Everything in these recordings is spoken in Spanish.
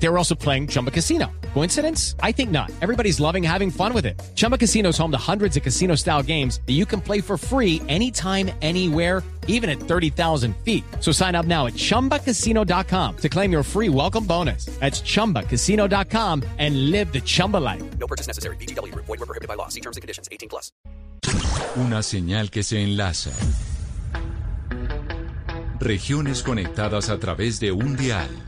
They were also playing Chumba Casino. Coincidence? I think not. Everybody's loving having fun with it. Chumba Casino is home to hundreds of casino style games that you can play for free anytime, anywhere, even at 30,000 feet. So sign up now at chumbacasino.com to claim your free welcome bonus. That's chumbacasino.com and live the Chumba life. No purchase necessary. BGW. Void were prohibited by law. See terms and conditions. 18 plus. Una señal que se enlaza. Regiones conectadas a través de un dial.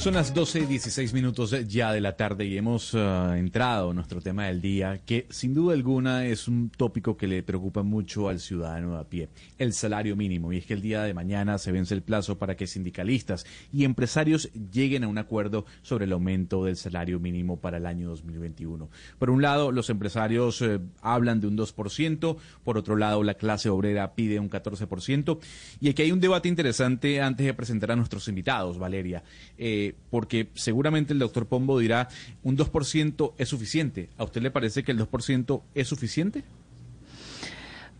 Son las 12 y 16 minutos ya de la tarde y hemos uh, entrado en nuestro tema del día, que sin duda alguna es un tópico que le preocupa mucho al ciudadano a pie, el salario mínimo. Y es que el día de mañana se vence el plazo para que sindicalistas y empresarios lleguen a un acuerdo sobre el aumento del salario mínimo para el año 2021. Por un lado, los empresarios eh, hablan de un 2%, por otro lado, la clase obrera pide un 14%. Y aquí hay un debate interesante antes de presentar a nuestros invitados, Valeria. Eh, porque seguramente el doctor Pombo dirá un 2% es suficiente. ¿A usted le parece que el 2% es suficiente?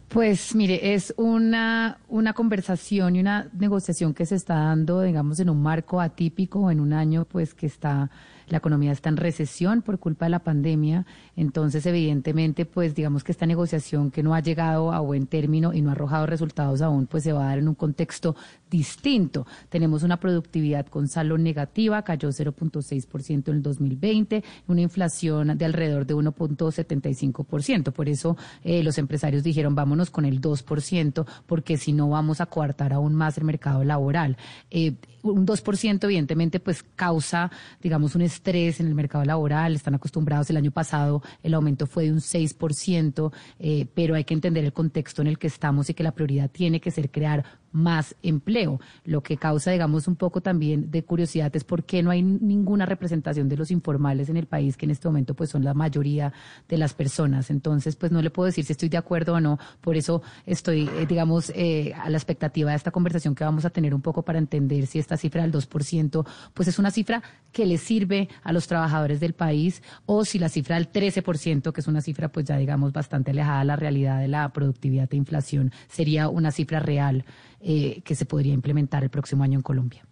Pues mire, es una, una conversación y una negociación que se está dando, digamos, en un marco atípico, en un año pues que está la economía está en recesión por culpa de la pandemia, entonces evidentemente pues digamos que esta negociación que no ha llegado a buen término y no ha arrojado resultados aún, pues se va a dar en un contexto distinto. Tenemos una productividad con saldo negativa, cayó 0.6% en el 2020, una inflación de alrededor de 1.75%. Por eso eh, los empresarios dijeron vámonos con el 2%, porque si no vamos a coartar aún más el mercado laboral. Eh, un 2% evidentemente pues causa, digamos, un estrés en el mercado laboral, están acostumbrados, el año pasado el aumento fue de un 6%, eh, pero hay que entender el contexto en el que estamos y que la prioridad tiene que ser crear más empleo. Lo que causa, digamos, un poco también de curiosidad es por qué no hay ninguna representación de los informales en el país, que en este momento pues son la mayoría de las personas. Entonces, pues no le puedo decir si estoy de acuerdo o no. Por eso estoy, eh, digamos, eh, a la expectativa de esta conversación que vamos a tener un poco para entender si esta cifra del 2%, pues es una cifra que le sirve a los trabajadores del país o si la cifra del 13%, que es una cifra pues ya digamos bastante alejada de la realidad de la productividad e inflación, sería una cifra real. Eh, que se podría implementar el próximo año en Colombia.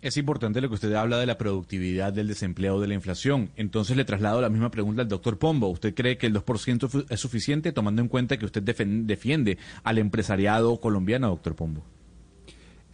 Es importante lo que usted habla de la productividad, del desempleo, de la inflación. Entonces le traslado la misma pregunta al doctor Pombo. ¿Usted cree que el 2% es suficiente tomando en cuenta que usted defiende al empresariado colombiano, doctor Pombo?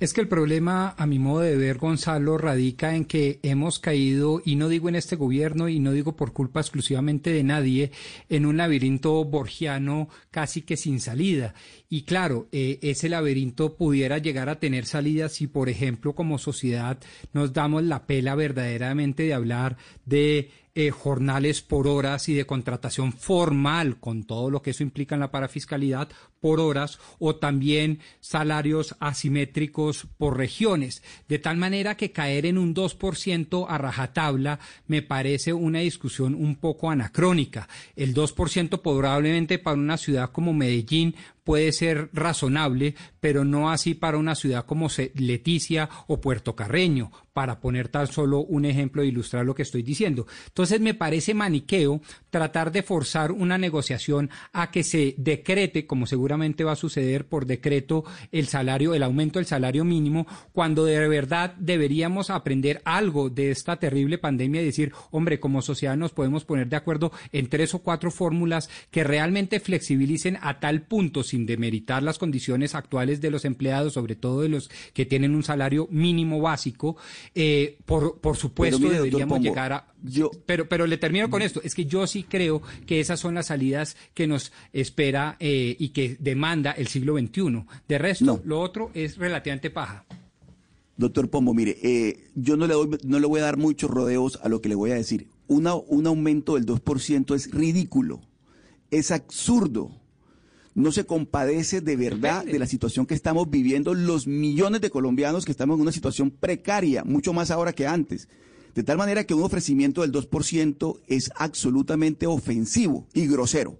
Es que el problema, a mi modo de ver, Gonzalo, radica en que hemos caído, y no digo en este gobierno, y no digo por culpa exclusivamente de nadie, en un laberinto borgiano casi que sin salida. Y claro, eh, ese laberinto pudiera llegar a tener salida si, por ejemplo, como sociedad nos damos la pela verdaderamente de hablar de eh, jornales por horas y de contratación formal, con todo lo que eso implica en la parafiscalidad, por horas, o también salarios asimétricos por regiones. De tal manera que caer en un 2% a rajatabla me parece una discusión un poco anacrónica. El 2% probablemente para una ciudad como Medellín puede ser razonable, pero no así para una ciudad como Leticia o Puerto Carreño, para poner tan solo un ejemplo e ilustrar lo que estoy diciendo. Entonces me parece maniqueo tratar de forzar una negociación a que se decrete, como seguramente va a suceder por decreto, el salario, el aumento del salario mínimo, cuando de verdad deberíamos aprender algo de esta terrible pandemia y decir, hombre, como sociedad nos podemos poner de acuerdo en tres o cuatro fórmulas que realmente flexibilicen a tal punto, sin demeritar las condiciones actuales de los empleados, sobre todo de los que tienen un salario mínimo básico, eh, por, por supuesto deberíamos llegar a... Yo, pero, pero le termino con esto, es que yo sí creo que esas son las salidas que nos espera eh, y que demanda el siglo XXI. De resto, lo otro es relativamente paja. Doctor Pombo, mire, eh, yo no le, doy, no le voy a dar muchos rodeos a lo que le voy a decir. Una, un aumento del 2% es ridículo, es absurdo no se compadece de verdad de la situación que estamos viviendo los millones de colombianos que estamos en una situación precaria, mucho más ahora que antes. De tal manera que un ofrecimiento del 2% es absolutamente ofensivo y grosero.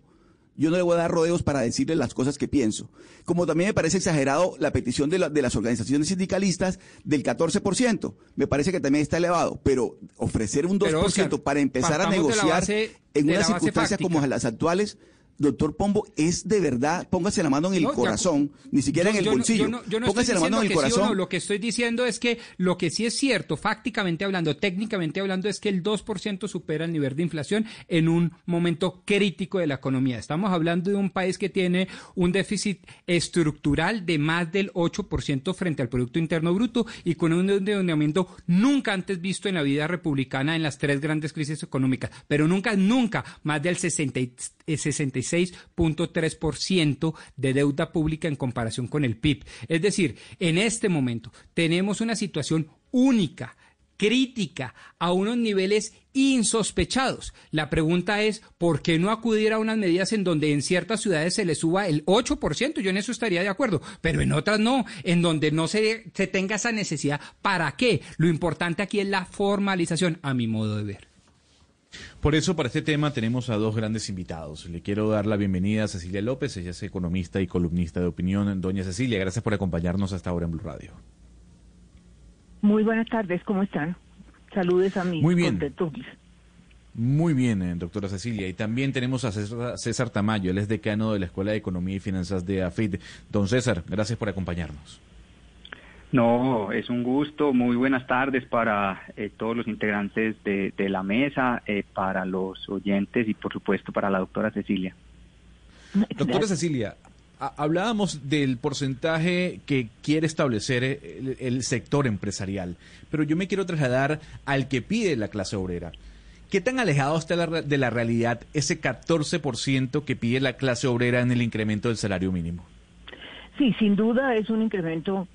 Yo no le voy a dar rodeos para decirle las cosas que pienso. Como también me parece exagerado la petición de, de las organizaciones sindicalistas del 14%. Me parece que también está elevado. Pero ofrecer un 2% Pero, Oscar, para empezar a la negociar base- en de una la base circunstancia como las actuales, doctor Pombo, es de verdad, póngase la mano en el No, ya- corazón, ni siquiera Yo- en el no- bolsillo. yo no- yo póngase estoy la mano en el diciendo que sí o corazón. no, Lo que estoy diciendo es que lo que sí es cierto, fácticamente hablando, técnicamente hablando, es que el 2% supera el nivel de inflación en un momento crítico de la economía. Estamos hablando de un país que tiene un déficit estructural de más del 8% frente al Producto Interno Bruto y con un endeudamiento nunca antes visto en la vida republicana en las tres grandes crisis económicas, pero nunca, nunca más del 60 y- eh, 66.3% de deuda pública en comparación con el PIB. Es decir, en este momento tenemos una situación única crítica a unos niveles insospechados. La pregunta es, ¿por qué no acudir a unas medidas en donde en ciertas ciudades se le suba el 8%? Yo en eso estaría de acuerdo, pero en otras no, en donde no se tenga esa necesidad. ¿Para qué? Lo importante aquí es la formalización, a mi modo de ver. Por eso, para este tema tenemos a dos grandes invitados. Le quiero dar la bienvenida a Cecilia López, ella es economista y columnista de opinión. Doña Cecilia, gracias por acompañarnos hasta ahora en Blue Radio. Muy buenas tardes, ¿cómo están? Saludes a mis Muy bien. Muy bien, eh, doctora Cecilia. Y también tenemos a César, César Tamayo, él es decano de la Escuela de Economía y Finanzas de AFID. Don César, gracias por acompañarnos. No, es un gusto. Muy buenas tardes para eh, todos los integrantes de, de la mesa, eh, para los oyentes y por supuesto para la doctora Cecilia. Doctora. Cecilia, ha- hablábamos del porcentaje que quiere establecer el, el sector empresarial, pero yo me quiero trasladar al que pide la clase obrera. ¿Qué tan alejado está la de la realidad ese 14% que pide la clase obrera en el incremento del salario mínimo? Sí, sin duda es un incremento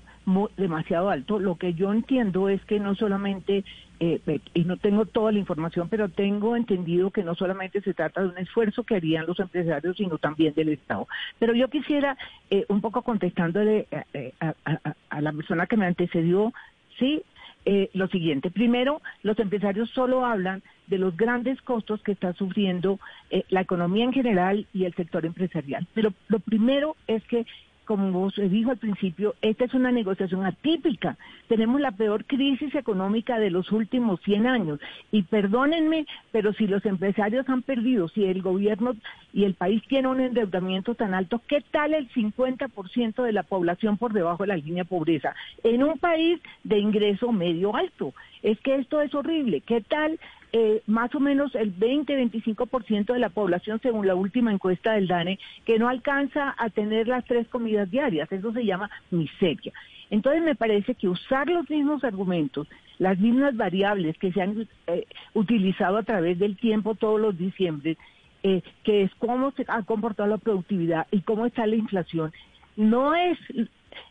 demasiado alto. Lo que yo entiendo es que no solamente, eh, y no tengo toda la información, pero tengo entendido que no solamente se trata de un esfuerzo que harían los empresarios, sino también del Estado. Pero yo quisiera, eh, un poco contestándole eh, eh, a, a- a la persona que me antecedió, sí, eh, lo siguiente. Primero, los empresarios solo hablan de los grandes costos que está sufriendo eh, la economía en general y el sector empresarial. Pero lo primero es que, como se dijo al principio, esta es una negociación atípica. Tenemos la peor crisis económica de los últimos 100 años. Y perdónenme, pero si los empresarios han perdido, si el gobierno y el país tiene un endeudamiento tan alto, ¿qué tal el 50% de la población por debajo de la línea de pobreza? En un país de ingreso medio alto. Es que esto es horrible. ¿Qué tal eh, más o menos el 20-25% de la población, según la última encuesta del DANE, que no alcanza a tener las tres comidas diarias. Eso se llama miseria. Entonces me parece que usar los mismos argumentos, las mismas variables que se han eh, utilizado a través del tiempo todos los diciembres, eh, que es cómo se ha comportado la productividad y cómo está la inflación, no es,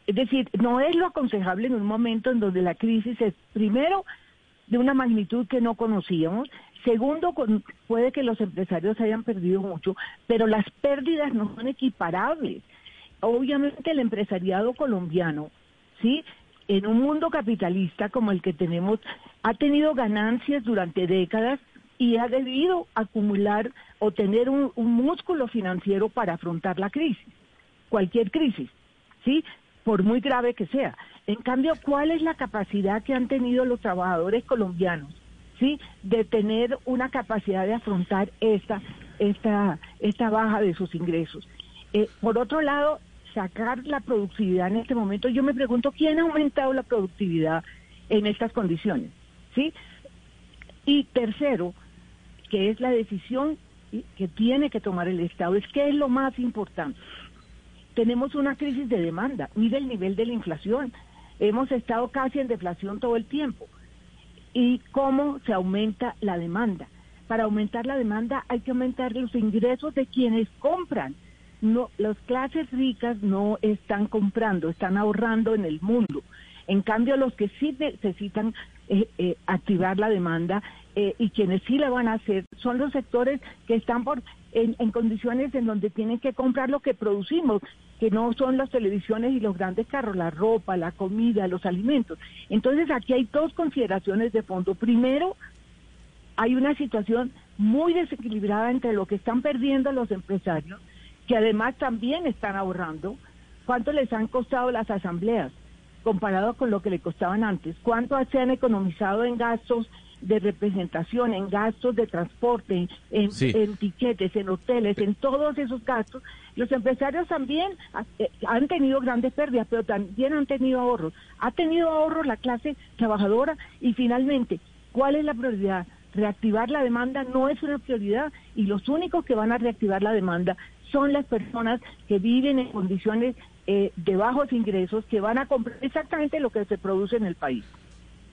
es decir, no es lo aconsejable en un momento en donde la crisis es, primero, de una magnitud que no conocíamos. Segundo, con- puede que los empresarios hayan perdido mucho, pero las pérdidas no son equiparables. Obviamente el empresariado colombiano, ¿sí? En un mundo capitalista como el que tenemos, ha tenido ganancias durante décadas y ha debido acumular o tener un, un músculo financiero para afrontar la crisis, cualquier crisis, ¿sí? Por muy grave que sea. En cambio, ¿cuál es la capacidad que han tenido los trabajadores colombianos, ¿sí? De tener una capacidad de afrontar esta, esta, esta baja de sus ingresos. Eh, por otro lado, sacar la productividad en este momento, yo me pregunto, ¿quién ha aumentado la productividad en estas condiciones? ¿Sí? Y tercero, que es la decisión que tiene que tomar el Estado, es que es lo más importante. Tenemos una crisis de demanda, mire el nivel de la inflación. Hemos estado casi en deflación todo el tiempo. ¿Y cómo se aumenta la demanda? Para aumentar la demanda hay que aumentar los ingresos de quienes compran. No, las clases ricas no están comprando, están ahorrando en el mundo. En cambio, los que sí necesitan eh, eh, activar la demanda eh, y quienes sí la van a hacer son los sectores que están por en, en condiciones en donde tienen que comprar lo que producimos, que no son las televisiones y los grandes carros, la ropa, la comida, los alimentos. Entonces aquí hay dos consideraciones de fondo. Primero, hay una situación muy desequilibrada entre lo que están perdiendo los empresarios, que además también están ahorrando, cuánto les han costado las asambleas comparado con lo que le costaban antes, cuánto se han economizado en gastos de representación, en gastos de transporte, en, Sí. en tiquetes, en hoteles, en todos esos gastos. Los empresarios también eh, han tenido grandes pérdidas, pero también han tenido ahorros. Ha tenido ahorros la clase trabajadora y finalmente, ¿cuál es la prioridad? Reactivar la demanda no es una prioridad y los únicos que van a reactivar la demanda son las personas que viven en condiciones eh, de bajos ingresos, que van a comprar exactamente lo que se produce en el país.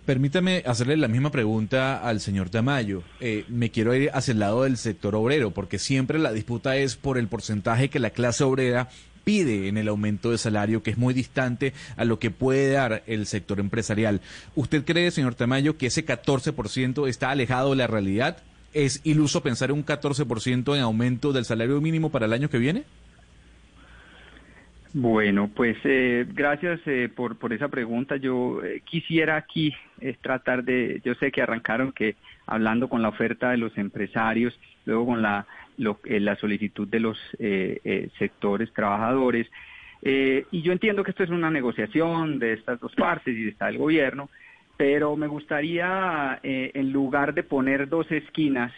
Permítame hacerle la misma pregunta al señor Tamayo. Eh, me quiero ir hacia el lado del sector obrero, porque siempre la disputa es por el porcentaje que la clase obrera pide en el aumento de salario, que es muy distante a lo que puede dar el sector empresarial. ¿Usted cree, señor Tamayo, que ese 14% está alejado de la realidad? ¿Es iluso pensar en un 14% en aumento del salario mínimo para el año que viene? Bueno, pues eh, gracias eh, por, por esa pregunta. Yo eh, quisiera aquí eh, tratar de, yo sé que arrancaron que hablando con la oferta de los empresarios, luego con la, lo- eh, la solicitud de los sectores trabajadores, y yo entiendo que esto es una negociación de estas dos partes y está el gobierno, pero me gustaría, en lugar de poner dos esquinas,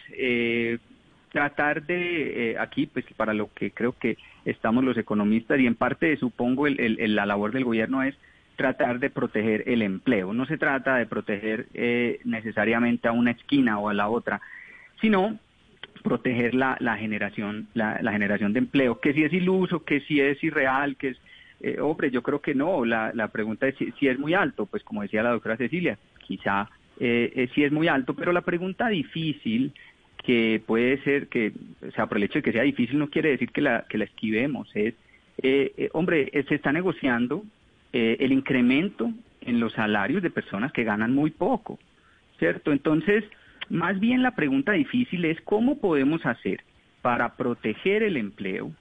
tratar de, aquí, pues para lo que creo que estamos los economistas y en parte supongo el- la labor del gobierno es tratar de proteger el empleo. No se trata de proteger eh, necesariamente a una esquina o a la otra, sino proteger la, la generación la, la generación de empleo, que si es iluso, que si es irreal, que es eh, hombre, yo creo que no. La, la pregunta es si, si es muy alto, pues como decía la doctora Cecilia, quizá eh, eh, si es muy alto, pero la pregunta difícil que puede ser que, o sea, por el hecho de que sea difícil no quiere decir que la, que la esquivemos, es, eh, eh, hombre, eh, se está negociando eh, el incremento en los salarios de personas que ganan muy poco, ¿cierto? Entonces, más bien la pregunta difícil es cómo podemos hacer para proteger el empleo,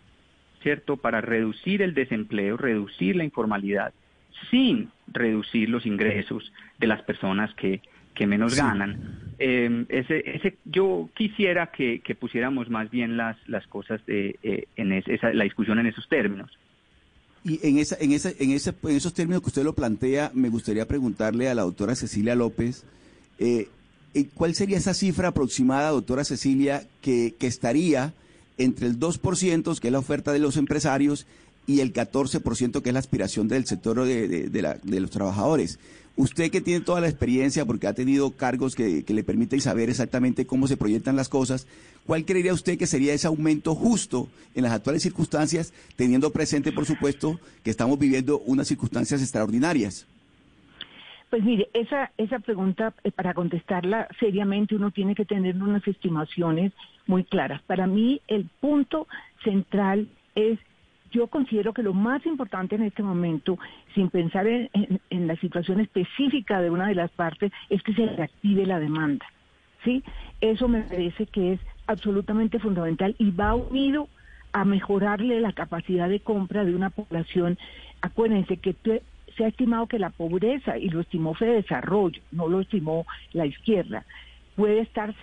¿cierto? Para reducir el desempleo, reducir la informalidad, sin reducir los ingresos de las personas que, que menos ganan. Eh, ese, ese, yo quisiera que, que pusiéramos más bien las, las cosas de, eh, en es- esa, la discusión en esos términos. Y en, esa, en, esa, en, ese, en esos términos que usted lo plantea, me gustaría preguntarle a la doctora Cecilia López, eh, eh, ¿cuál sería esa cifra aproximada, doctora Cecilia, que, que estaría entre el 2%, que es la oferta de los empresarios, y el 14%, que es la aspiración del sector de, de- de la- de los trabajadores? Usted que tiene toda la experiencia, porque ha tenido cargos que, le permiten saber exactamente cómo se proyectan las cosas, ¿cuál creería usted que sería ese aumento justo en las actuales circunstancias, teniendo presente, por supuesto, que estamos viviendo unas circunstancias extraordinarias? Pues mire, esa, esa pregunta, eh, para contestarla seriamente, uno tiene que tener unas estimaciones muy claras. Para mí, el punto central es, yo considero que lo más importante en este momento, sin pensar en, en- en la situación específica de una de las partes, es que se reactive la demanda. ¿sí? Eso me parece que es absolutamente fundamental y va unido a mejorarle la capacidad de compra de una población. Acuérdense que se ha estimado que la pobreza, y lo estimó Fede Desarrollo, no lo estimó la izquierda, puede estar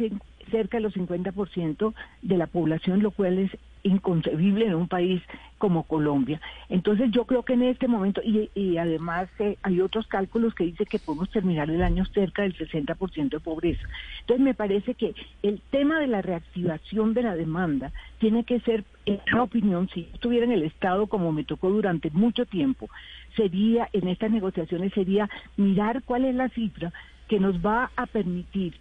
cerca del 50% de la población, lo cual es inconcebible en un país como Colombia. Entonces yo creo que en este momento, y, además eh, hay otros cálculos que dicen que podemos terminar el año cerca del 60% de pobreza. Entonces me parece que el tema de la reactivación de la demanda tiene que ser, en mi opinión, si yo estuviera en el Estado como me tocó durante mucho tiempo, sería, en estas negociaciones, sería mirar cuál es la cifra que nos va a permitir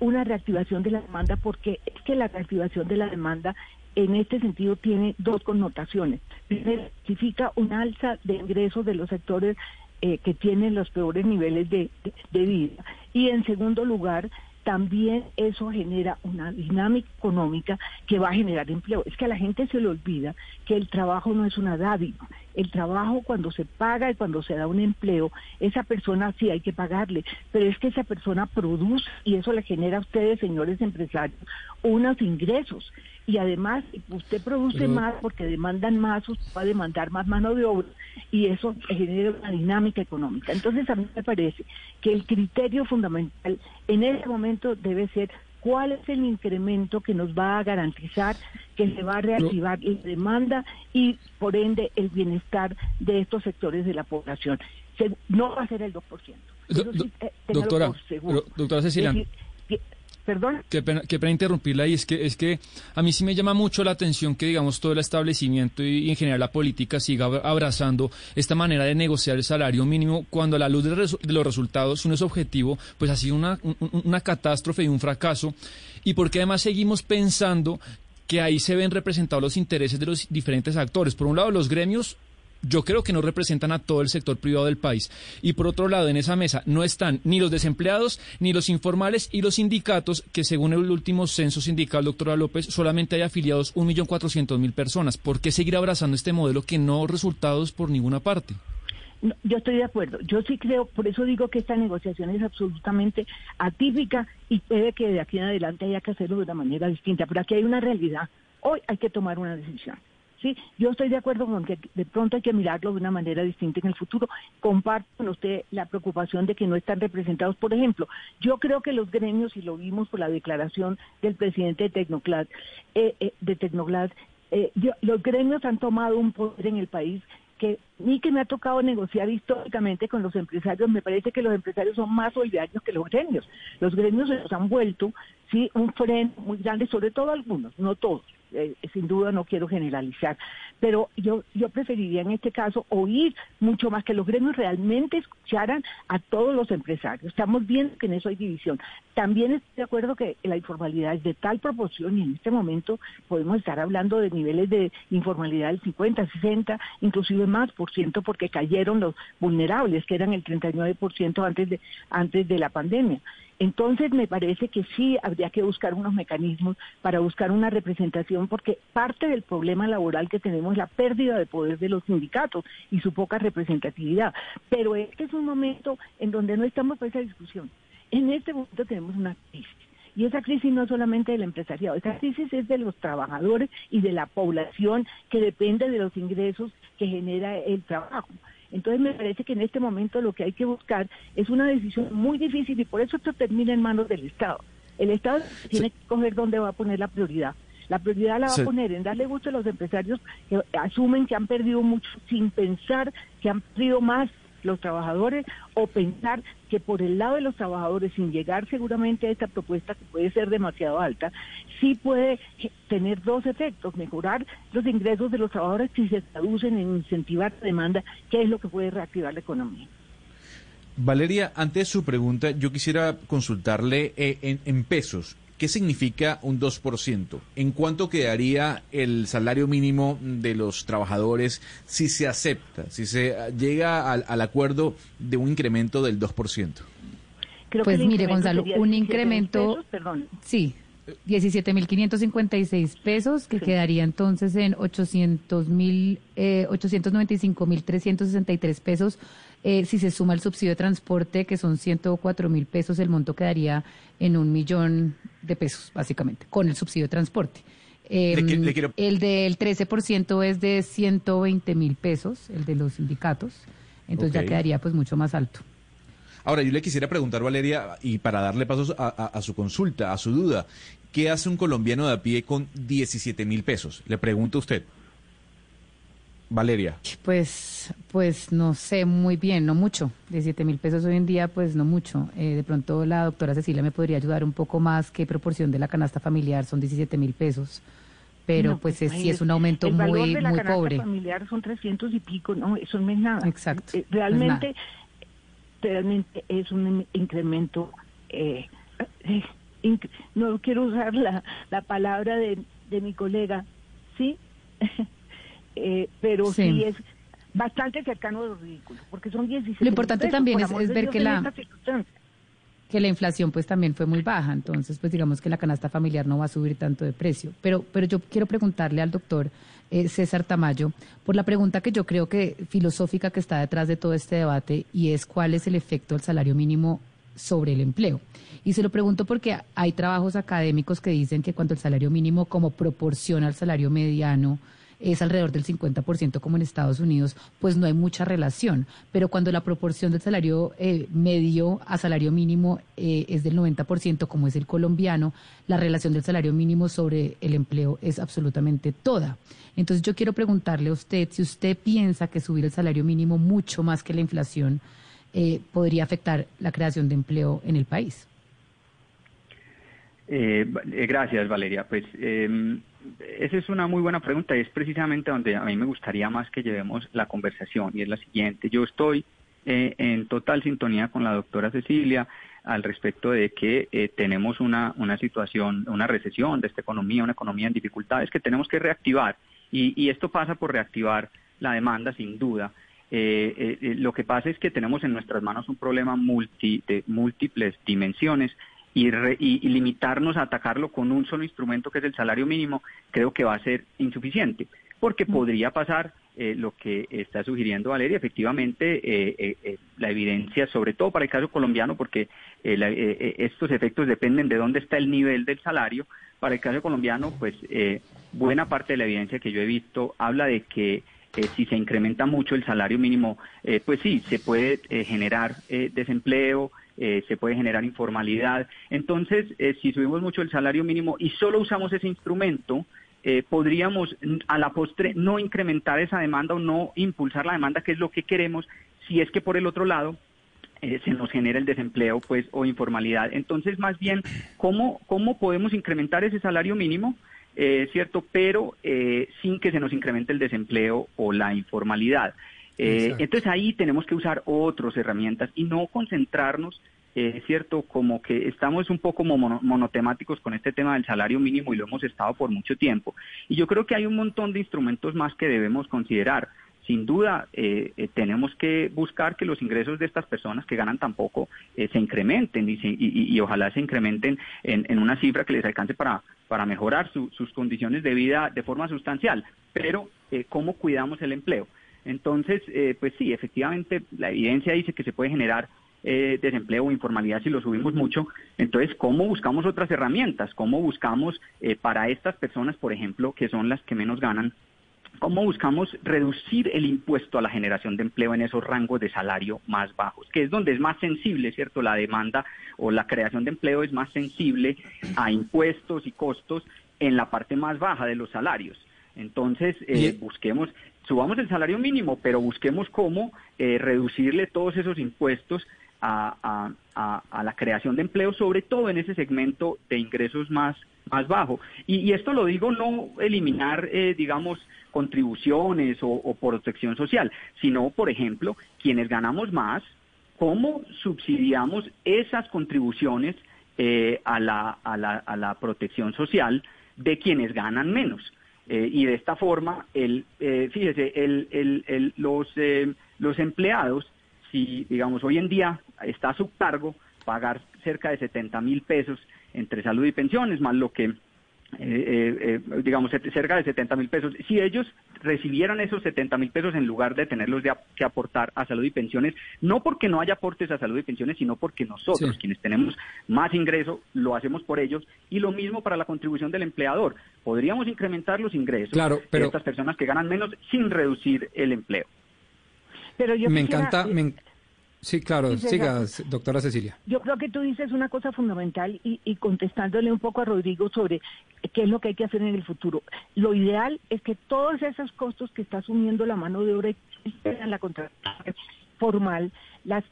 una reactivación de la demanda, porque es que la reactivación de la demanda en este sentido tiene dos connotaciones. Primero, significa un alza de ingresos de los sectores eh, que tienen los peores niveles de, de- vida. Y en segundo lugar, también eso genera una dinámica económica que va a generar empleo. Es que a la gente se le olvida que el trabajo no es una dádiva el trabajo cuando se paga y cuando se da un empleo, esa persona sí hay que pagarle, pero es que esa persona produce y eso le genera a ustedes, señores empresarios, unos ingresos. Y además, usted produce más porque demandan más, usted va a demandar más mano de obra y eso genera una dinámica económica. Entonces, a mí me parece que el criterio fundamental en ese momento debe ser cuál es el incremento que nos va a garantizar que se va a reactivar la demanda y por ende el bienestar de estos sectores de la población. no va a ser el 2%. Eh, doctora, doctora Cecilia. Perdón. Qué pena, qué pena, interrumpirla y es que es que a mí sí me llama mucho la atención que digamos todo el establecimiento y, en general la política siga abrazando esta manera de negociar el salario mínimo cuando a la luz de, los resultados uno es objetivo pues ha sido una, una catástrofe y un fracaso y porque además seguimos pensando que ahí se ven representados los intereses de los diferentes actores. Por un lado, los gremios yo creo que no representan a todo el sector privado del país. Y por otro lado, en esa mesa no están ni los desempleados, ni los informales y los sindicatos, que según el último censo sindical, doctora López, solamente hay afiliados 1.400.000 personas. ¿Por qué seguir abrazando este modelo que no resultados por ninguna parte? yo estoy de acuerdo. Yo sí creo, por eso digo que esta negociación es absolutamente atípica y puede que de aquí en adelante haya que hacerlo de una manera distinta. Pero aquí hay una realidad. Hoy hay que tomar una decisión. Sí, yo estoy de acuerdo con que de pronto hay que mirarlo de una manera distinta en el futuro. Comparto con usted la preocupación de que no están representados. Por ejemplo, yo creo que los gremios, y lo vimos por la declaración del presidente de Tecnoclad, eh, eh, de Tecnoclad, eh, los gremios han tomado un poder en el país que ni que me ha tocado negociar históricamente con los empresarios, me parece que los empresarios son más solidarios que los gremios. Los gremios se los han vuelto, sí, un freno muy grande, sobre todo algunos, no todos eh, sin duda no quiero generalizar, pero yo, yo preferiría en este caso oír mucho más que los gremios realmente escucharan a todos los empresarios. Estamos viendo que en eso hay división. También estoy de acuerdo que la informalidad es de tal proporción y en este momento podemos estar hablando de niveles de informalidad del 50, 60, inclusive más por ciento porque cayeron los vulnerables, que eran el 39% antes de, antes de la pandemia. Entonces me parece que sí habría que buscar unos mecanismos para buscar una representación porque parte del problema laboral que tenemos es la pérdida de poder de los sindicatos y su poca representatividad. Pero este es un momento en donde no estamos para esa discusión. En este momento tenemos una crisis. Y esa crisis no es solamente del empresariado, esa crisis es de los trabajadores y de la población que depende de los ingresos que genera el trabajo. Entonces me parece que en este momento lo que hay que buscar es una decisión muy difícil y por eso esto termina en manos del Estado. El Estado tiene que coger dónde va a poner la prioridad. La prioridad la va a poner en darle gusto a los empresarios que asumen que han perdido mucho sin pensar que han perdido más los trabajadores o pensar que por el lado de los trabajadores, sin llegar seguramente a esta propuesta que puede ser demasiado alta, sí puede tener dos efectos, mejorar los ingresos de los trabajadores si se traducen en incentivar la demanda, que es lo que puede reactivar la economía. Valeria, antes de su pregunta, yo quisiera consultarle eh, en pesos. ¿Qué significa un 2%? ¿En cuánto quedaría el salario mínimo de los trabajadores si se acepta, si se llega al, acuerdo de un incremento del 2%? pues mire, Gonzalo, un incremento, sí, 17.556 pesos, que quedaría entonces en 800 mil, eh, 895.363 pesos eh, si se suma el subsidio de transporte, que son 104 mil pesos, el monto quedaría en un millón de pesos, básicamente, con el subsidio de transporte. Em, el del 13% es de 120 mil pesos, el de los sindicatos, entonces ya quedaría pues mucho más alto. Ahora, yo le quisiera preguntar, Valeria, y para darle pasos a, a, su consulta, a su duda, ¿qué hace un colombiano de a pie con 17 mil pesos? Le pregunto a usted. Valeria. Pues, pues no sé muy bien, no mucho. De 7 mil pesos hoy en día, pues no mucho. Eh, de pronto la doctora Cecilia me podría ayudar un poco más. ¿Qué proporción de la canasta familiar son 17 mil pesos? Pero pues, pues sí es un aumento muy, muy de la canasta familiar son 300 y pico, no, eso no es nada. Exacto. Eh, realmente, realmente es un incremento. Eh, no quiero usar la, la palabra de, de mi colega, ¿sí? Eh, pero sí. es bastante cercano de lo ridículo, porque son 16 Lo importante también es, ver que la que la inflación pues también fue muy baja, entonces pues digamos que la canasta familiar no va a subir tanto de precio. Pero pero yo quiero preguntarle al doctor eh, César Tamayo, por la pregunta que yo creo que filosófica que está detrás de todo este debate y es cuál es el efecto del salario mínimo sobre el empleo. Y se lo pregunto porque hay trabajos académicos que dicen que cuando el salario mínimo como proporciona al salario mediano es alrededor del 50% como en Estados Unidos, pues no hay mucha relación. Pero cuando la proporción del salario eh, medio a salario mínimo eh, es del 90%, como es el colombiano, la relación del salario mínimo sobre el empleo es absolutamente toda. Entonces yo quiero preguntarle a usted si usted piensa que subir el salario mínimo mucho más que la inflación eh, podría afectar la creación de empleo en el país. Gracias, Valeria. Pues em, esa es una muy buena pregunta y es precisamente donde a mí me gustaría más que llevemos la conversación y es la siguiente. Yo estoy eh, en total sintonía con la doctora Cecilia al respecto de que eh, tenemos una, una situación, una recesión de esta economía, una economía en dificultades que tenemos que reactivar y, y esto pasa por reactivar la demanda sin duda. Eh, lo que pasa es que tenemos en nuestras manos un problema multi, de múltiples dimensiones y, limitarnos a atacarlo con un solo instrumento que es el salario mínimo, creo que va a ser insuficiente, porque mm. podría pasar eh, lo que está sugiriendo Valeria, efectivamente eh, eh, la evidencia, sobre todo para el caso colombiano, porque estos efectos dependen de dónde está el nivel del salario, para el caso colombiano, pues buena parte de la evidencia que yo he visto habla de que si se incrementa mucho el salario mínimo, pues sí, se puede generar desempleo, eh, se puede generar informalidad. Entonces, eh, si subimos mucho el salario mínimo y solo usamos ese instrumento, eh, podríamos a la postre no incrementar esa demanda o no impulsar la demanda, que es lo que queremos, si es que por el otro lado se nos genera el desempleo pues o informalidad. Entonces, más bien, ¿cómo, cómo podemos incrementar ese salario mínimo? ¿Cierto? Pero sin que se nos incremente el desempleo o la informalidad. Eh, entonces ahí tenemos que usar otras herramientas y no concentrarnos, eh, cierto, como que estamos un poco monotemáticos con este tema del salario mínimo y lo hemos estado por mucho tiempo. Y yo creo que hay un montón de instrumentos más que debemos considerar. Sin duda, eh, tenemos que buscar que los ingresos de estas personas que ganan tan poco se incrementen y, ojalá se incrementen en, una cifra que les alcance para, para mejorar sus condiciones de vida de forma sustancial. Pero, ¿cómo cuidamos el empleo? Entonces, eh, pues sí, efectivamente, la evidencia dice que se puede generar eh, desempleo o informalidad si lo subimos mucho. Entonces, ¿cómo buscamos otras herramientas? ¿Cómo buscamos eh, para estas personas, por ejemplo, que son las que menos ganan, cómo buscamos reducir el impuesto a la generación de empleo en esos rangos de salario más bajos, que es donde es más sensible, ¿cierto? La demanda o la creación de empleo es más sensible a impuestos y costos en la parte más baja de los salarios. Entonces, busquemos subamos el salario mínimo, pero busquemos cómo eh, reducirle todos esos impuestos a, la creación de empleo, sobre todo en ese segmento de ingresos más, más bajo. Y, esto lo digo no eliminar, eh, digamos, contribuciones o, protección social, sino, por ejemplo, quienes ganamos más, cómo subsidiamos esas contribuciones eh, a, la, protección social de quienes ganan menos. Eh, y de esta forma, el, eh, fíjese, el, el, los, eh, los empleados, si digamos hoy en día está a su cargo pagar cerca de 70 mil pesos entre salud y pensiones, más lo que eh, eh, digamos, cerca de 70 mil pesos. Si ellos recibieran esos 70 mil pesos en lugar de tenerlos que aportar a salud y pensiones, no porque no haya aportes a salud y pensiones, sino porque nosotros, quienes tenemos más ingreso, lo hacemos por ellos. Y lo mismo para la contribución del empleador. Podríamos incrementar los ingresos de estas personas que ganan menos sin reducir el empleo. Pero yo me encanta. Sí, claro, siga, doctora Cecilia. Yo creo que tú dices una cosa fundamental y, y, contestándole un poco a Rodrigo sobre qué es lo que hay que hacer en el futuro. Lo ideal es que todos esos costos que está asumiendo la mano de obra en la contratación formal las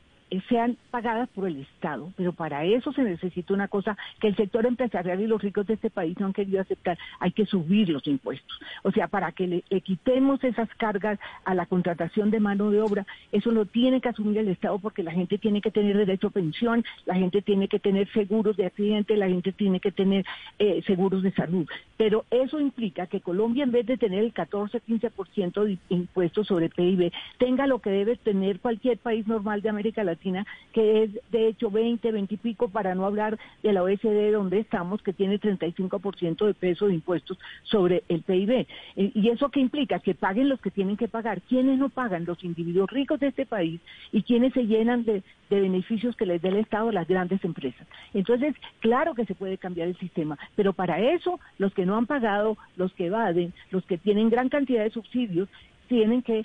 sean pagadas por el Estado, pero para eso se necesita una cosa que el sector empresarial y los ricos de este país no han querido aceptar, hay que subir los impuestos. O sea, para que le, quitemos esas cargas a la contratación de mano de obra, eso lo tiene que asumir el Estado porque la gente tiene que tener derecho a pensión, la gente tiene que tener seguros de accidente, la gente tiene que tener eh, seguros de salud. Pero eso implica que Colombia, en vez de tener el 14-15% de impuestos sobre PIB, tenga lo que debe tener cualquier país normal de América Latina, Que es de hecho 20, 20 y pico, para no hablar de la OECD donde estamos, que tiene 35% de peso de impuestos sobre el PIB. ¿Y eso qué implica? Que paguen los que tienen que pagar. ¿Quiénes no pagan? Los individuos ricos de este país y quienes se llenan de, de beneficios que les dé el Estado las grandes empresas. Entonces, claro que se puede cambiar el sistema, pero para eso los que no han pagado, los que evaden, los que tienen gran cantidad de subsidios, tienen que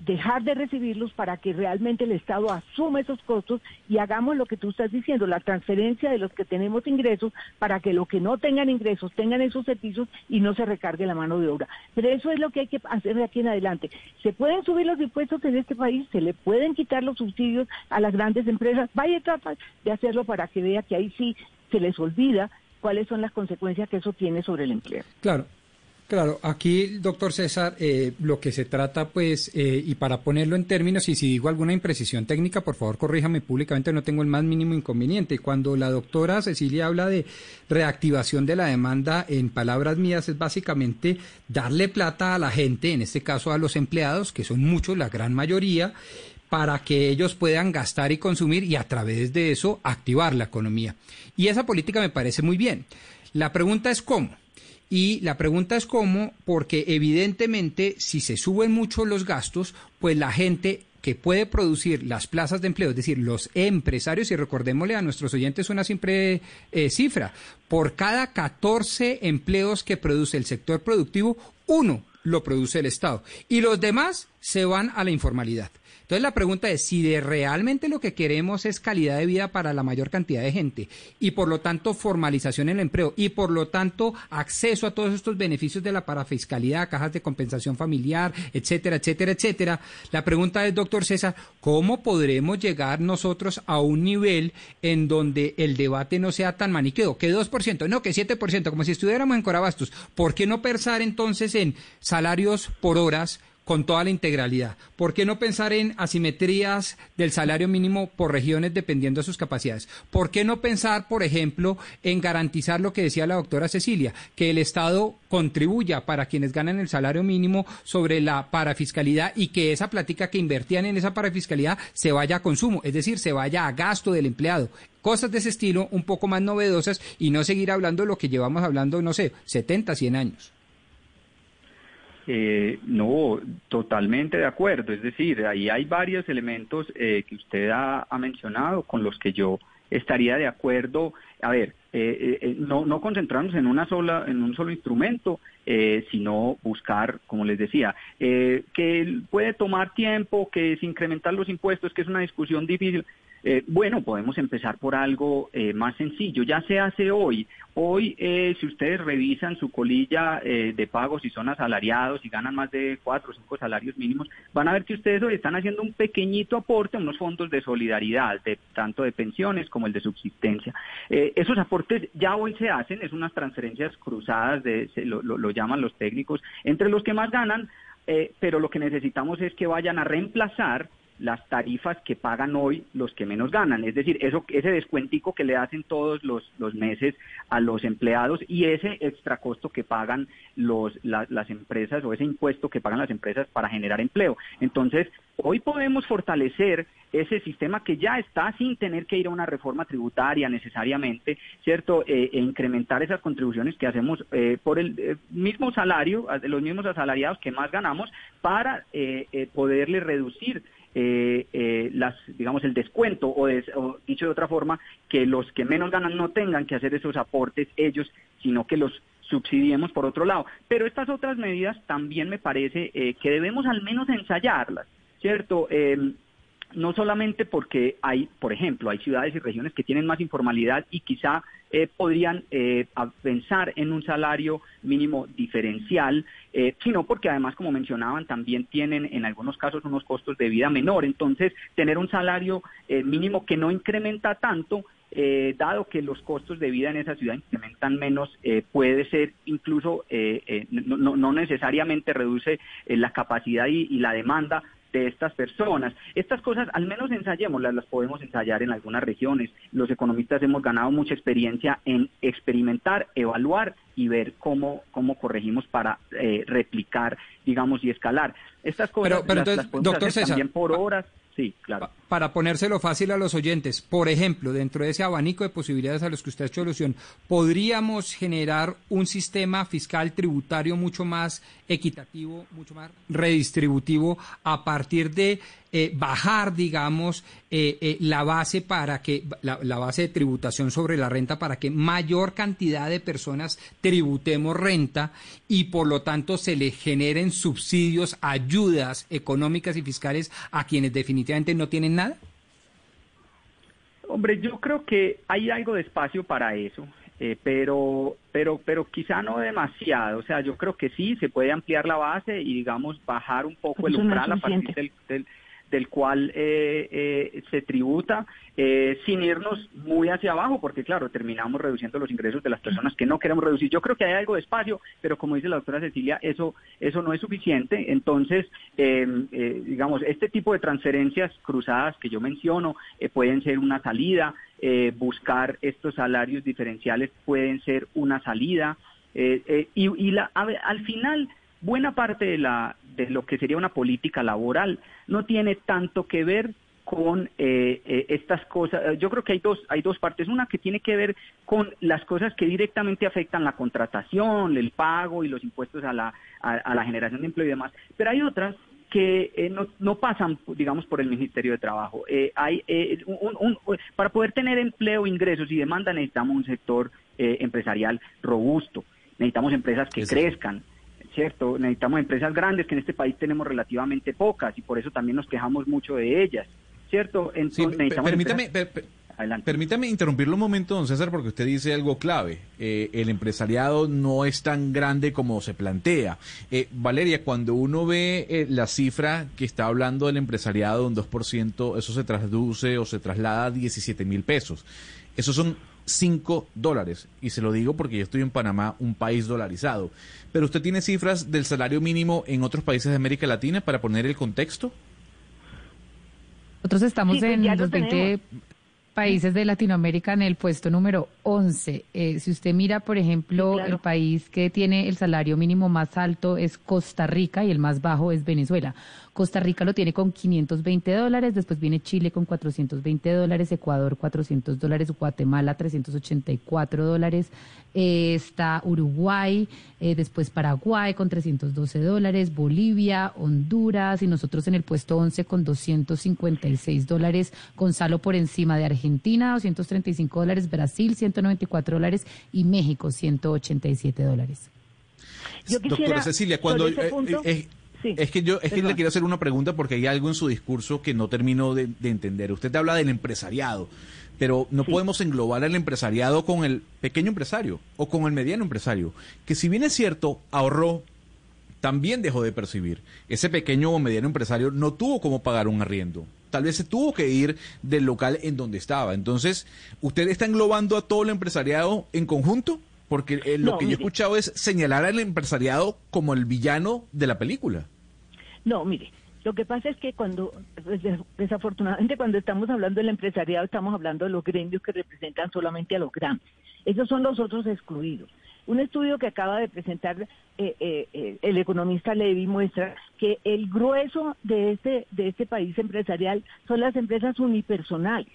dejar de recibirlos para que realmente el Estado asuma esos costos y hagamos lo que tú estás diciendo, la transferencia de los que tenemos ingresos para que los que no tengan ingresos tengan esos servicios y no se recargue la mano de obra. Pero eso es lo que hay que hacer de aquí en adelante. Se pueden subir los impuestos en este país, se le pueden quitar los subsidios a las grandes empresas, vaya trata de hacerlo para que vea que ahí sí se les olvida cuáles son las consecuencias que eso tiene sobre el empleo. Claro, Claro, aquí, doctor César, eh, lo que se trata, pues, eh, y para ponerlo en términos, y si digo alguna imprecisión técnica, por favor, corríjame públicamente, no tengo el más mínimo inconveniente. Cuando la doctora Cecilia habla de reactivación de la demanda, en palabras mías, es básicamente darle plata a la gente, en este caso a los empleados, que son muchos, la gran mayoría, para que ellos puedan gastar y consumir y a través de eso activar la economía. Y esa política me parece muy bien. La pregunta es cómo. Y la pregunta es cómo, porque evidentemente si se suben mucho los gastos, pues la gente que puede producir las plazas de empleo, es decir, los empresarios, y recordémosle a nuestros oyentes una simple eh, cifra, por cada 14 empleos que produce el sector productivo, uno lo produce el Estado. Y los demás se van a la informalidad. Entonces la pregunta es si de realmente lo que queremos es calidad de vida para la mayor cantidad de gente y por lo tanto formalización en el empleo y por lo tanto acceso a todos estos beneficios de la parafiscalidad, cajas de compensación familiar, etcétera, etcétera, etcétera. La pregunta es, doctor César, ¿cómo podremos llegar nosotros a un nivel en donde el debate no sea tan maniqueo? Que 2%, no, que 7%, como si estuviéramos en Corabastos. ¿Por qué no pensar entonces en salarios por horas? Con toda la integralidad. ¿Por qué no pensar en asimetrías del salario mínimo por regiones dependiendo de sus capacidades? ¿Por qué no pensar, por ejemplo, en garantizar lo que decía la doctora Cecilia, que el Estado contribuya para quienes ganan el salario mínimo sobre la parafiscalidad y que esa plática que invertían en esa parafiscalidad se vaya a consumo, es decir, se vaya a gasto del empleado? Cosas de ese estilo un poco más novedosas y no seguir hablando de lo que llevamos hablando, no sé, 70, 100 años. Eh, no, totalmente de acuerdo. Es decir, ahí hay varios elementos eh, que usted ha, mencionado con los que yo estaría de acuerdo. A ver, eh, eh, no, no concentrarnos en una sola, en un solo instrumento, sino buscar, como les decía, que puede tomar tiempo, que es incrementar los impuestos, que es una discusión difícil. Eh, bueno, podemos empezar por algo eh, más sencillo. Ya se hace hoy. Hoy, eh, si ustedes revisan su colilla de pagos y son asalariados y ganan más de cuatro o cinco salarios mínimos, van a ver que ustedes hoy están haciendo un pequeño aporte a unos fondos de solidaridad, de, tanto de pensiones como el de subsistencia. esos aportes ya hoy se hacen, es unas transferencias cruzadas, de, lo, lo, llaman los técnicos, entre los que más ganan, pero lo que necesitamos es que vayan a reemplazar las tarifas que pagan hoy los que menos ganan, es decir, eso ese descuentico que le hacen todos los, los meses a los empleados y ese extra costo que pagan los las empresas o ese impuesto que pagan las empresas para generar empleo. Entonces, hoy podemos fortalecer ese sistema que ya está sin tener que ir a una reforma tributaria necesariamente, ¿cierto? Eh, e incrementar esas contribuciones que hacemos eh, por el eh, mismo salario, los mismos asalariados que más ganamos, para poderle reducir eh, eh, las, digamos, el descuento o, dicho de otra forma, que los que menos ganan no tengan que hacer esos aportes ellos, sino que los subsidiemos por otro lado. Pero estas otras medidas también me parece eh, que debemos al menos ensayarlas, ¿cierto? No solamente porque hay, por ejemplo, hay ciudades y regiones que tienen más informalidad y quizá eh, podrían eh, pensar en un salario mínimo diferencial, eh, sino porque además, como mencionaban, también tienen en algunos casos unos costos de vida menor. Entonces, tener un salario mínimo que no incrementa tanto dado que los costos de vida en esa ciudad incrementan menos, puede ser incluso, no, necesariamente reduce la capacidad y, la demanda de estas personas. Estas cosas, al menos ensayémoslas, las podemos ensayar en algunas regiones. Los economistas hemos ganado mucha experiencia en experimentar, evaluar y ver cómo, cómo corregimos para eh, replicar, digamos, y escalar. Estas cosas pero, las, doctor César, también por horas. Sí, claro. para ponérselo fácil a los oyentes, por ejemplo, dentro de ese abanico de posibilidades a los que usted ha hecho alusión, ¿podríamos generar un sistema fiscal tributario mucho más equitativo, mucho más redistributivo a partir de eh, bajar, digamos, eh, eh, la base para que la, la base de tributación sobre la renta para que mayor cantidad de personas tributemos renta y por lo tanto se le generen subsidios, ayudas económicas y fiscales a quienes definitivamente no tienen nada? Hombre, yo creo que hay algo de espacio para eso, eh, pero, pero, pero quizá no demasiado. O sea, yo creo que sí se puede ampliar la base y digamos bajar un poco el no umbral a partir del, del cual eh, eh, se tributa, eh, sin irnos muy hacia abajo, porque claro, terminamos reduciendo los ingresos de las personas que no queremos reducir. Yo creo que hay algo de espacio, pero como dice la doctora Cecilia, eso, eso no es suficiente. Entonces, eh, eh, digamos, este tipo de transferencias cruzadas que yo menciono eh, pueden ser una salida, eh, buscar estos salarios diferenciales pueden ser una salida, eh, eh, y, y la, a al final buena parte de, la, de lo que sería una política laboral no tiene tanto que ver con eh, eh, estas cosas. Eh, Yo creo que hay dos, hay dos partes. Una que tiene que ver con las cosas que directamente afectan la contratación, el pago y los impuestos a la, a, a la generación de empleo y demás. Pero hay otras que eh, no, no pasan, digamos, por el Ministerio de Trabajo. Eh, hay, eh, un- un- un- para poder tener empleo, ingresos y demanda necesitamos un sector eh, empresarial robusto. Necesitamos empresas que Eso. crezcan, ¿cierto? Necesitamos empresas grandes que en este país tenemos relativamente pocas y por eso también nos quejamos mucho de ellas, ¿cierto? Entonces Sí, necesitamos permítame, empresas- per- per- Adelante. permítame interrumpirlo un momento, don César, porque usted dice algo clave. Eh, el empresariado no es tan grande como se plantea. Eh, Valeria, cuando uno ve eh, la cifra que está hablando del empresariado, un 2%, eso se traduce o se traslada a 17 mil pesos. Esos son 5 dólares. Y se lo digo porque yo estoy en Panamá, un país dolarizado. Pero usted tiene cifras del salario mínimo en otros países de América Latina para poner el contexto. Nosotros estamos Sí, pues en los 20 tenemos. países de Latinoamérica en el puesto número 11. Eh, si usted mira, por ejemplo, Sí, claro. el país que tiene el salario mínimo más alto es Costa Rica y el más bajo es Venezuela. Costa Rica lo tiene con 520 dólares, después viene Chile con 420 dólares, Ecuador 400 dólares, Guatemala 384 dólares, eh, está Uruguay, eh, después Paraguay con 312 dólares, Bolivia, Honduras y nosotros en el puesto 11 con 256 dólares, Gonzalo por encima de Argentina, 235 dólares, Brasil 194 dólares y México 187 dólares. Yo quisiera, Doctora Cecilia, cuando sobre ese eh, punto- eh, Sí, es que yo es que le quiero hacer una pregunta porque hay algo en su discurso que no termino de, de entender. Usted habla del empresariado, pero no Sí. podemos englobar al empresariado con el pequeño empresario o con el mediano empresario, que si bien es cierto ahorró, también dejó de percibir. Ese pequeño o mediano empresario no tuvo cómo pagar un arriendo. Tal vez se tuvo que ir del local en donde estaba. Entonces, ¿usted está englobando a todo el empresariado en conjunto? Porque eh, lo No, que yo he escuchado es señalar al empresariado como el villano de la película. No, mire, lo que pasa es que cuando, pues, des- desafortunadamente cuando estamos hablando del empresariado, estamos hablando de los gremios que representan solamente a los grandes. Esos son los otros excluidos. Un estudio que acaba de presentar eh, eh, eh, el economista Levy muestra que el grueso de este, de este país empresarial son las empresas unipersonales.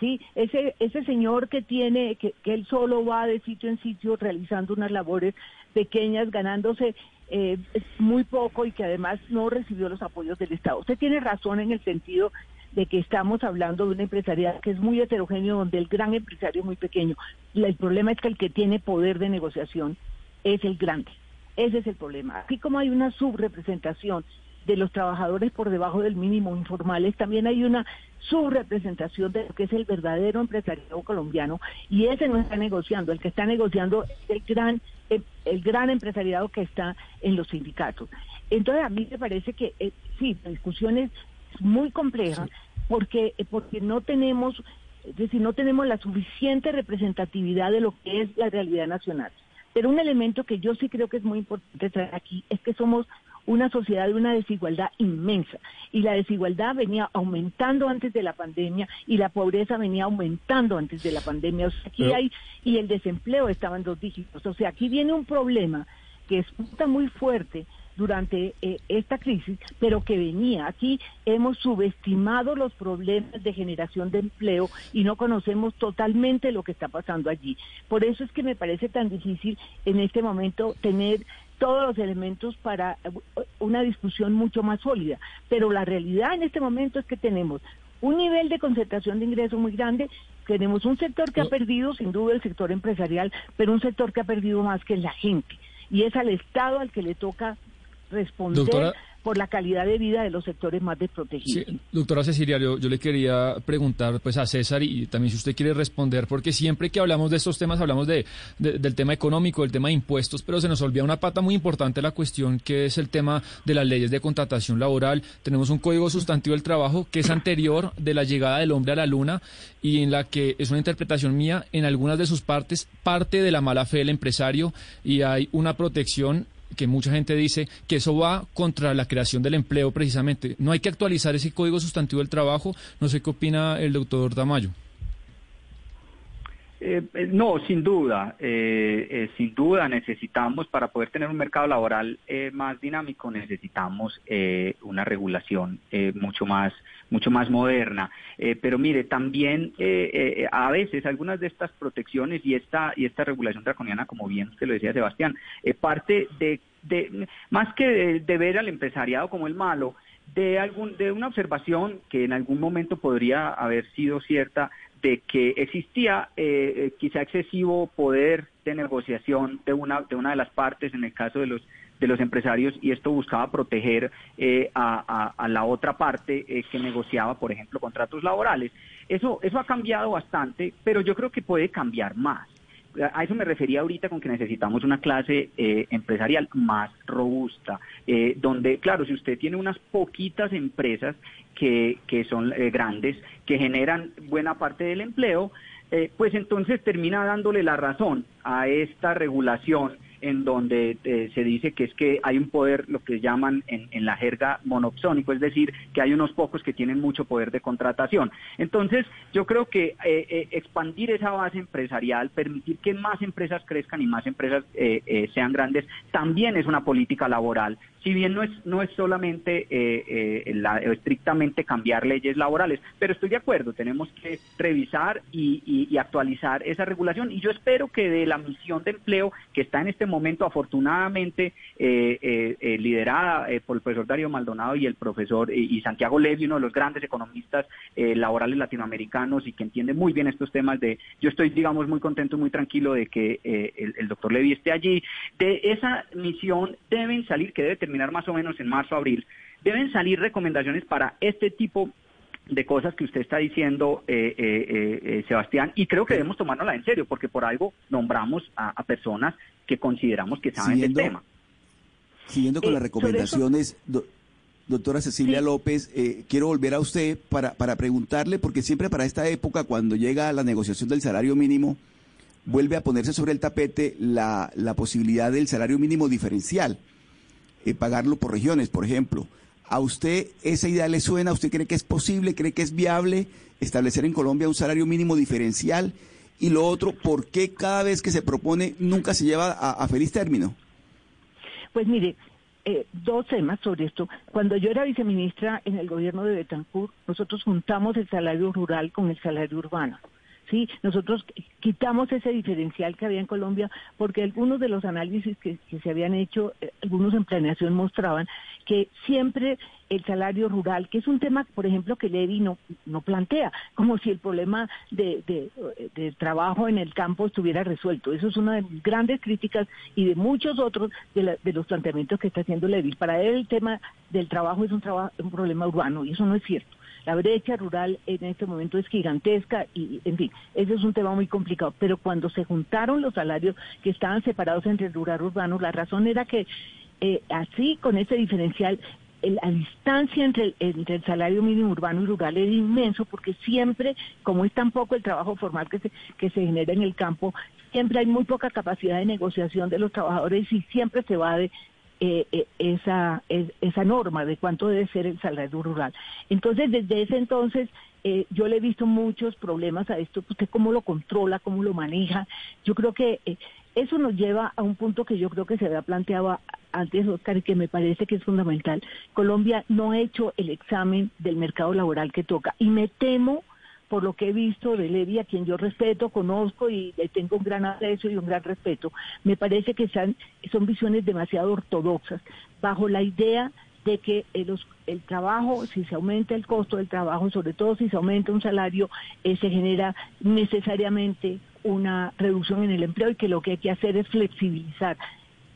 Sí, ese, ese señor que tiene, que, que él solo va de sitio en sitio realizando unas labores pequeñas, ganándose eh, muy poco y que además no recibió los apoyos del Estado. Usted tiene razón en el sentido de que estamos hablando de una empresarial que es muy heterogéneo, donde el gran empresario es muy pequeño. El problema es que el que tiene poder de negociación es el grande. Ese es el problema. Así como hay una subrepresentación de los trabajadores por debajo del mínimo informales, también hay una subrepresentación de lo que es el verdadero empresariado colombiano y ese no está negociando, el que está negociando es el gran el, gran empresariado que está en los sindicatos. Entonces a mí me parece que eh, sí, la discusión es muy compleja porque eh, porque no tenemos es decir, no tenemos la suficiente representatividad de lo que es la realidad nacional. Pero un elemento que yo sí creo que es muy importante traer aquí es que somos una sociedad de una desigualdad inmensa y la desigualdad venía aumentando antes de la pandemia y la pobreza venía aumentando antes de la pandemia. O sea, aquí Pero- hay y el desempleo estaba en dos dígitos. O sea, aquí viene un problema que es muy fuerte durante eh, esta crisis, pero que venía. Aquí hemos subestimado los problemas de generación de empleo y no conocemos totalmente lo que está pasando allí. Por eso es que me parece tan difícil en este momento tener todos los elementos para eh, una discusión mucho más sólida. Pero la realidad en este momento es que tenemos un nivel de concentración de ingresos muy grande. Tenemos un sector que ha perdido, sin duda, el sector empresarial, pero un sector que ha perdido más que la gente. Y es al Estado al que le toca responder por la calidad de vida de los sectores más desprotegidos. Sí, doctora Cecilia, yo, le quería preguntar pues a César y, también si usted quiere responder, porque siempre que hablamos de estos temas hablamos de, del tema económico, del tema de impuestos, pero se nos olvida una pata muy importante la cuestión que es el tema de las leyes de contratación laboral. Tenemos un código sustantivo del trabajo que es anterior de la llegada del hombre a la luna y en la que es una interpretación mía en algunas de sus partes, parte de la mala fe del empresario y hay una protección que mucha gente dice que eso va contra la creación del empleo precisamente. No hay que actualizar ese código sustantivo del trabajo. No sé qué opina el doctor Damayo. Eh, eh, no, sin duda, eh, sin duda necesitamos, para poder tener un mercado laboral más dinámico, necesitamos una regulación mucho más mucho más moderna. pero mire, también a veces algunas de estas protecciones y esta y esta regulación draconiana, como bien usted lo decía Sebastián, parte de, de más que de ver al empresariado como el malo, de algún de una observación que en algún momento podría haber sido cierta de que existía eh, eh, quizá excesivo poder de negociación de una de una de las partes en el caso de los de los empresarios y esto buscaba proteger eh, a, la otra parte que negociaba por ejemplo contratos laborales. Eso eso ha cambiado bastante pero yo creo que puede cambiar más a eso me refería ahorita con que necesitamos una clase empresarial más robusta, donde, claro, si usted tiene unas poquitas empresas que, que son eh, grandes, que generan buena parte del empleo, eh, pues entonces termina dándole la razón a esta regulación en donde eh, se dice que es que hay un poder, lo que llaman en, la jerga monopsónico, es decir, que hay unos pocos que tienen mucho poder de contratación. Entonces, yo creo que expandir esa base empresarial, permitir que más empresas crezcan y más empresas sean grandes, también es una política laboral si bien no es, no es solamente eh, eh, la, estrictamente cambiar leyes laborales, pero estoy de acuerdo, tenemos que revisar y, actualizar esa regulación y yo espero que de la misión de empleo que está en este momento afortunadamente eh, liderada por el profesor Darío Maldonado y el profesor y Santiago Levy, uno de los grandes economistas laborales latinoamericanos y que entiende muy bien estos temas de, yo estoy digamos muy contento, muy tranquilo de que el, el doctor Levy esté allí, de esa misión deben salir, que debe terminar más o menos en marzo, abril, deben salir recomendaciones para este tipo de cosas que usted está diciendo, eh, eh, eh, Sebastián, y creo que debemos tomárnosla en serio, porque por algo nombramos a, personas que consideramos que saben del tema. Siguiendo con las recomendaciones, doctora Cecilia López, quiero volver a usted para, para preguntarle, porque siempre para esta época, cuando llega la negociación del salario mínimo, vuelve a ponerse sobre el tapete la, la posibilidad del salario mínimo diferencial. Eh, pagarlo por regiones, por ejemplo. ¿A usted esa idea le suena? ¿Usted cree que es posible, cree que es viable establecer en Colombia un salario mínimo diferencial? Y lo otro, ¿por qué cada vez que se propone nunca se lleva a, feliz término? Pues mire, eh, dos temas sobre esto. Cuando yo era viceministra en el gobierno de Betancourt, nosotros juntamos el salario rural con el salario urbano. Sí, nosotros quitamos ese diferencial que había en Colombia porque algunos de los análisis que, se habían hecho, eh, algunos en planeación mostraban que siempre el salario rural, que es un tema, por ejemplo, que Levi no, no plantea, como si el problema de, trabajo en el campo estuviera resuelto. Eso es una de mis grandes críticas y de muchos otros de, de los planteamientos que está haciendo Levi. Para él el tema del trabajo es un, trabajo, un problema urbano y eso no es cierto. La brecha rural en este momento es gigantesca y, en fin, ese es un tema muy complicado. Pero cuando se juntaron los salarios que estaban separados entre el rural y urbano, la razón era que eh, así, con ese diferencial, la distancia entre el, salario mínimo urbano y rural es inmenso porque siempre, como es tan poco el trabajo formal que se, que se genera en el campo, siempre hay muy poca capacidad de negociación de los trabajadores y siempre se va de, eh, eh, esa, esa norma de cuánto debe ser el salario rural. Entonces, desde ese entonces, eh, yo le he visto muchos problemas a esto, usted cómo lo controla, cómo lo maneja. Yo creo que eso nos lleva a un punto que yo creo que se había planteado antes, Oscar, y que me parece que es fundamental. Colombia no ha hecho el examen del mercado laboral que toca. Y me temo, por lo que he visto de Levi, a quien yo respeto, conozco y le tengo un gran aprecio y un gran respeto, me parece que son, visiones demasiado ortodoxas, bajo la idea de que el, el, trabajo, si se aumenta el costo del trabajo, sobre todo si se aumenta un salario, eh, se genera necesariamente una reducción en el empleo y que lo que hay que hacer es flexibilizar,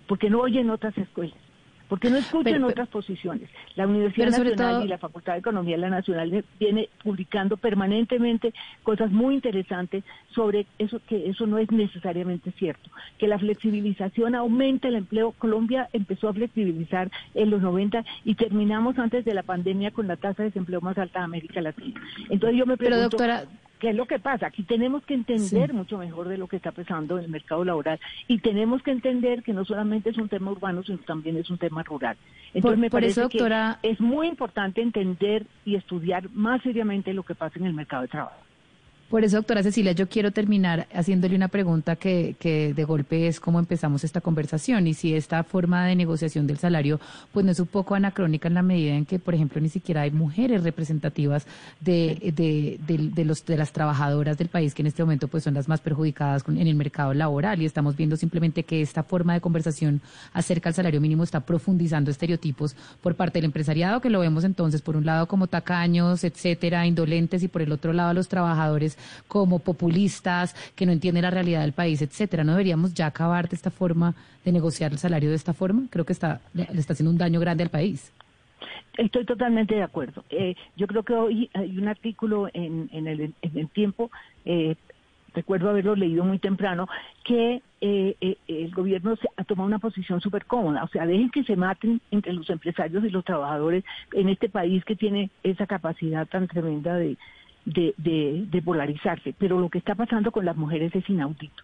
porque no oyen otras escuelas. Porque no escuchan otras posiciones. La Universidad Nacional y la Facultad de Economía de la Nacional viene publicando permanentemente cosas muy interesantes sobre eso, que eso no es necesariamente cierto. Que la flexibilización aumenta el empleo. Colombia empezó a flexibilizar en los 90 y terminamos antes de la pandemia con la tasa de desempleo más alta de América Latina. Entonces yo me pregunto... Pero doctora, ¿Qué es lo que pasa? Aquí tenemos que entender mucho mejor de lo que está pasando en el mercado laboral y tenemos que entender que no solamente es un tema urbano, sino también es un tema rural. Entonces me parece doctora... que es muy importante entender y estudiar más seriamente lo que pasa en el mercado de trabajo. Por eso, doctora Cecilia, yo quiero terminar haciéndole una pregunta que, que, de golpe es cómo empezamos esta conversación y si esta forma de negociación del salario pues no es un poco anacrónica en la medida en que, por ejemplo, ni siquiera hay mujeres representativas de, de, de, los, de las trabajadoras del país que en este momento pues son las más perjudicadas en el mercado laboral. Y estamos viendo simplemente que esta forma de conversación acerca del salario mínimo está profundizando estereotipos por parte del empresariado que lo vemos entonces por un lado como tacaños, etcétera, indolentes y por el otro lado a los trabajadores como populistas, que no entienden la realidad del país, etcétera. ¿No deberíamos ya acabar de esta forma de negociar el salario de esta forma? Creo que está, le está haciendo un daño grande al país. Estoy totalmente de acuerdo. Eh, yo creo que hoy hay un artículo en, en, el, en el tiempo, eh, recuerdo haberlo leído muy temprano, que eh, eh, el gobierno ha tomado una posición súper cómoda. O sea, dejen que se maten entre los empresarios y los trabajadores en este país que tiene esa capacidad tan tremenda de, de, de, de polarizarse, pero lo que está pasando con las mujeres es inaudito.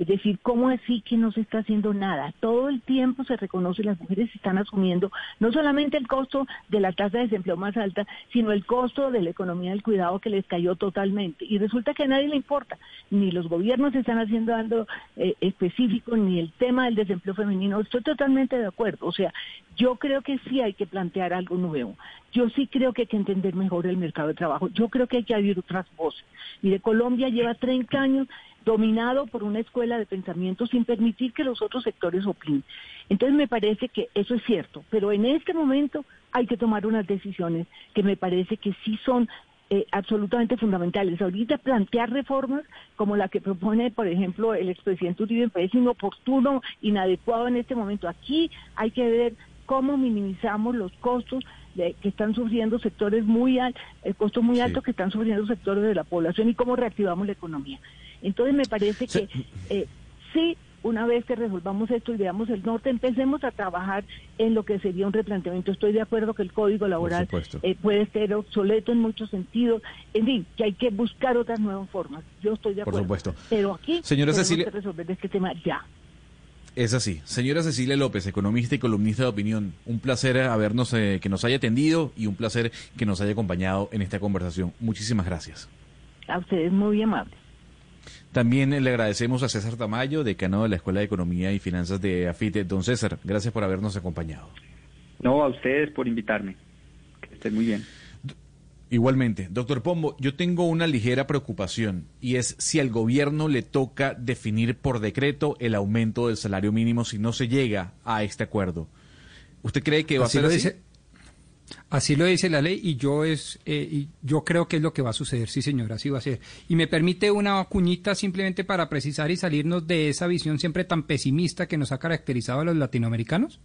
Es decir, ¿cómo así que no se está haciendo nada? Todo el tiempo se reconoce, las mujeres están asumiendo no solamente el costo de la tasa de desempleo más alta, sino el costo de la economía del cuidado que les cayó totalmente. Y resulta que a nadie le importa, ni los gobiernos están haciendo algo eh, específico, ni el tema del desempleo femenino. Estoy totalmente de acuerdo. O sea, yo creo que sí hay que plantear algo nuevo. Yo sí creo que hay que entender mejor el mercado de trabajo. Yo creo que hay que abrir otras voces. Mire, Colombia lleva 30 años dominado por una escuela de pensamiento sin permitir que los otros sectores opinen. Entonces me parece que eso es cierto, pero en este momento hay que tomar unas decisiones que me parece que sí son eh, absolutamente fundamentales. Ahorita plantear reformas como la que propone, por ejemplo, el expresidente Uribe me parece inoportuno, inadecuado en este momento. Aquí hay que ver cómo minimizamos los costos de, que están sufriendo sectores muy altos, el costo muy alto que están sufriendo sectores de la población y cómo reactivamos la economía. Entonces me parece que eh, sí, una vez que resolvamos esto y veamos el norte, empecemos a trabajar en lo que sería un replanteamiento. Estoy de acuerdo que el código laboral eh, puede ser obsoleto en muchos sentidos, en fin, que hay que buscar otras nuevas formas. Yo estoy de acuerdo. Por supuesto. Pero aquí Señora tenemos Cecilia... que resolver este tema ya. Es así. Señora Cecilia López, economista y columnista de opinión, un placer habernos, eh, que nos haya atendido y un placer que nos haya acompañado en esta conversación. Muchísimas gracias. A ustedes muy amables. También le agradecemos a César Tamayo, decano de la Escuela de Economía y Finanzas de AFITE. Don César, gracias por habernos acompañado. No, a ustedes por invitarme. Que estén muy bien. Igualmente, doctor Pombo, yo tengo una ligera preocupación y es si al gobierno le toca definir por decreto el aumento del salario mínimo si no se llega a este acuerdo. ¿Usted cree que va así a ser lo así? Dice, así lo dice la ley y yo es eh, y yo creo que es lo que va a suceder, sí señor, así va a ser. Y me permite una cuñita simplemente para precisar y salirnos de esa visión siempre tan pesimista que nos ha caracterizado a los latinoamericanos.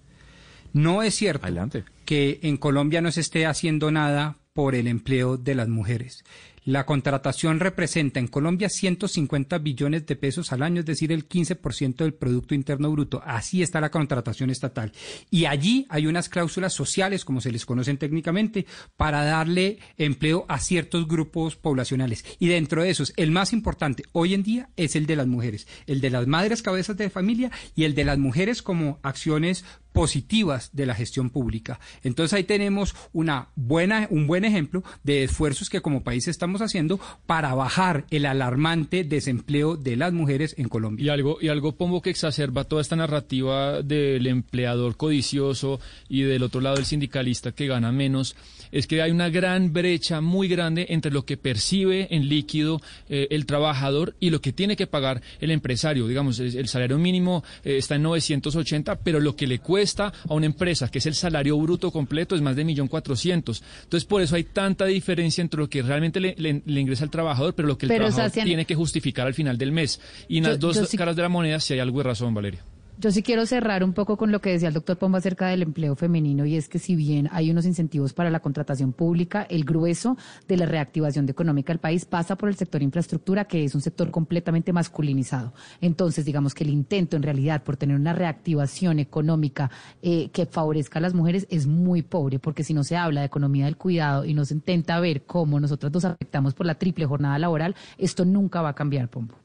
No es cierto Adelante. que en Colombia no se esté haciendo nada por el empleo de las mujeres. La contratación representa en Colombia 150 billones de pesos al año, es decir, el 15% del Producto Interno Bruto. Así está la contratación estatal. Y allí hay unas cláusulas sociales, como se les conocen técnicamente, para darle empleo a ciertos grupos poblacionales. Y dentro de esos, el más importante hoy en día es el de las mujeres, el de las madres cabezas de familia y el de las mujeres como acciones positivas de la gestión pública. Entonces ahí tenemos una buena, un buen ejemplo de esfuerzos que como país estamos haciendo para bajar el alarmante desempleo de las mujeres en Colombia. Y algo, y algo pongo que exacerba toda esta narrativa del empleador codicioso y del otro lado el sindicalista que gana menos, es que hay una gran brecha muy grande entre lo que percibe en líquido eh, el trabajador y lo que tiene que pagar el empresario. Digamos, el, salario mínimo eh, está en 980, pero lo que le cuesta a una empresa, que es el salario bruto completo, es más de 1.400.000. Entonces, por eso hay tanta diferencia entre lo que realmente le, ingresa al trabajador, pero lo que el trabajador tiene que justificar al final del mes. Y en las dos caras de la moneda, si hay algo de razón, Valeria. Yo sí quiero cerrar un poco con lo que decía el doctor Pombo acerca del empleo femenino y es que si bien hay unos incentivos para la contratación pública, el grueso de la reactivación económica del país pasa por el sector infraestructura, que es un sector completamente masculinizado. Entonces, digamos que el intento en realidad por tener una reactivación económica eh, que favorezca a las mujeres es muy pobre, porque si no se habla de economía del cuidado y no se intenta ver cómo nosotros nos afectamos por la triple jornada laboral, esto nunca va a cambiar, Pombo.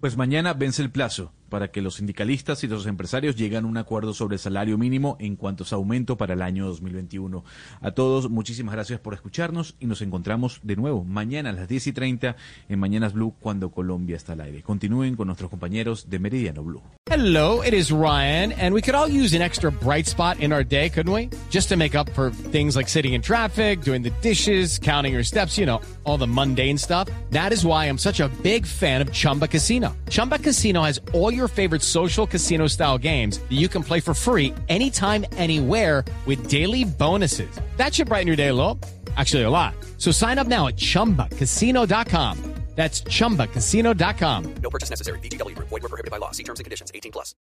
Pues mañana vence el plazo para que los sindicalistas y los empresarios lleguen a un acuerdo sobre el salario mínimo en cuanto a su aumento para el año 2021. A todos, muchísimas gracias por escucharnos y nos encontramos de nuevo mañana a las 10 y 30 en Mañanas Blue cuando Colombia está al aire. Continúen con nuestros compañeros de Meridiano Blue. Hello, it is Ryan, and we could all use an extra bright spot in our day, couldn't we? Just to make up for things like sitting in traffic, doing the dishes, counting your steps, you know, all the mundane stuff. That is why I'm such a big fan of Chumba Casino. Chumba Casino has all your favorite social casino style games that you can play for free anytime, anywhere with daily bonuses. That should brighten your day little. Actually, a lot. So sign up now at chumbacasino.com. That's chumbacasino.com. No purchase necessary. BGW. Void were prohibited by law. See terms and conditions 18 plus.